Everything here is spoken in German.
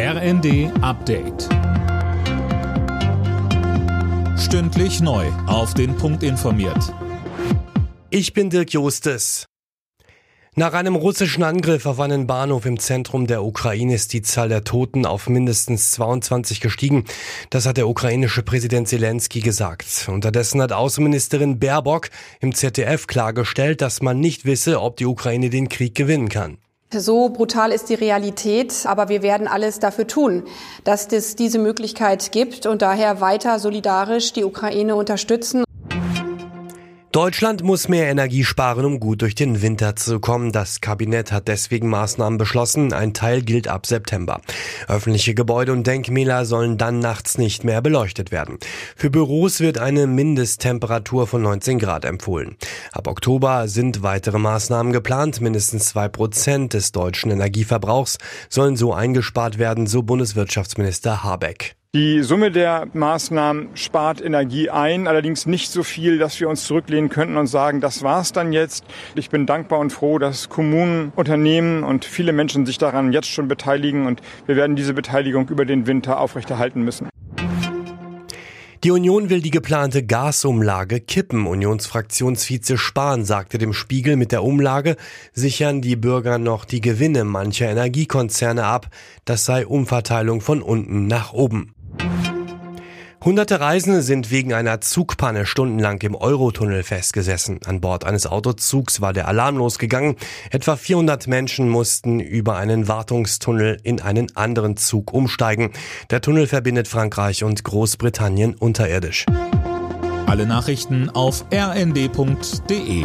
RND Update. Stündlich neu. Auf den Punkt informiert. Ich bin Dirk Jostes. Nach einem russischen Angriff auf einen Bahnhof im Zentrum der Ukraine ist die Zahl der Toten auf mindestens 22 gestiegen. Das hat der ukrainische Präsident Zelensky gesagt. Unterdessen hat Außenministerin Baerbock im ZDF klargestellt, dass man nicht wisse, ob die Ukraine den Krieg gewinnen kann. So brutal ist die Realität, aber wir werden alles dafür tun, dass es diese Möglichkeit gibt und daher weiter solidarisch die Ukraine unterstützen. Deutschland muss mehr Energie sparen, um gut durch den Winter zu kommen. Das Kabinett hat deswegen Maßnahmen beschlossen. Ein Teil gilt ab September. Öffentliche Gebäude und Denkmäler sollen dann nachts nicht mehr beleuchtet werden. Für Büros wird eine Mindesttemperatur von 19 Grad empfohlen. Ab Oktober sind weitere Maßnahmen geplant. Mindestens zwei Prozent des deutschen Energieverbrauchs sollen so eingespart werden, so Bundeswirtschaftsminister Habeck. Die Summe der Maßnahmen spart Energie ein, allerdings nicht so viel, dass wir uns zurücklehnen könnten und sagen, das war's dann jetzt. Ich bin dankbar und froh, dass Kommunen, Unternehmen und viele Menschen sich daran jetzt schon beteiligen und wir werden diese Beteiligung über den Winter aufrechterhalten müssen. Die Union will die geplante Gasumlage kippen. Unionsfraktionsvize Spahn sagte dem Spiegel, mit der Umlage sichern die Bürger noch die Gewinne mancher Energiekonzerne ab. Das sei Umverteilung von unten nach oben. Hunderte Reisende sind wegen einer Zugpanne stundenlang im Eurotunnel festgesessen. An Bord eines Autozugs war der Alarm losgegangen. Etwa 400 Menschen mussten über einen Wartungstunnel in einen anderen Zug umsteigen. Der Tunnel verbindet Frankreich und Großbritannien unterirdisch. Alle Nachrichten auf rnd.de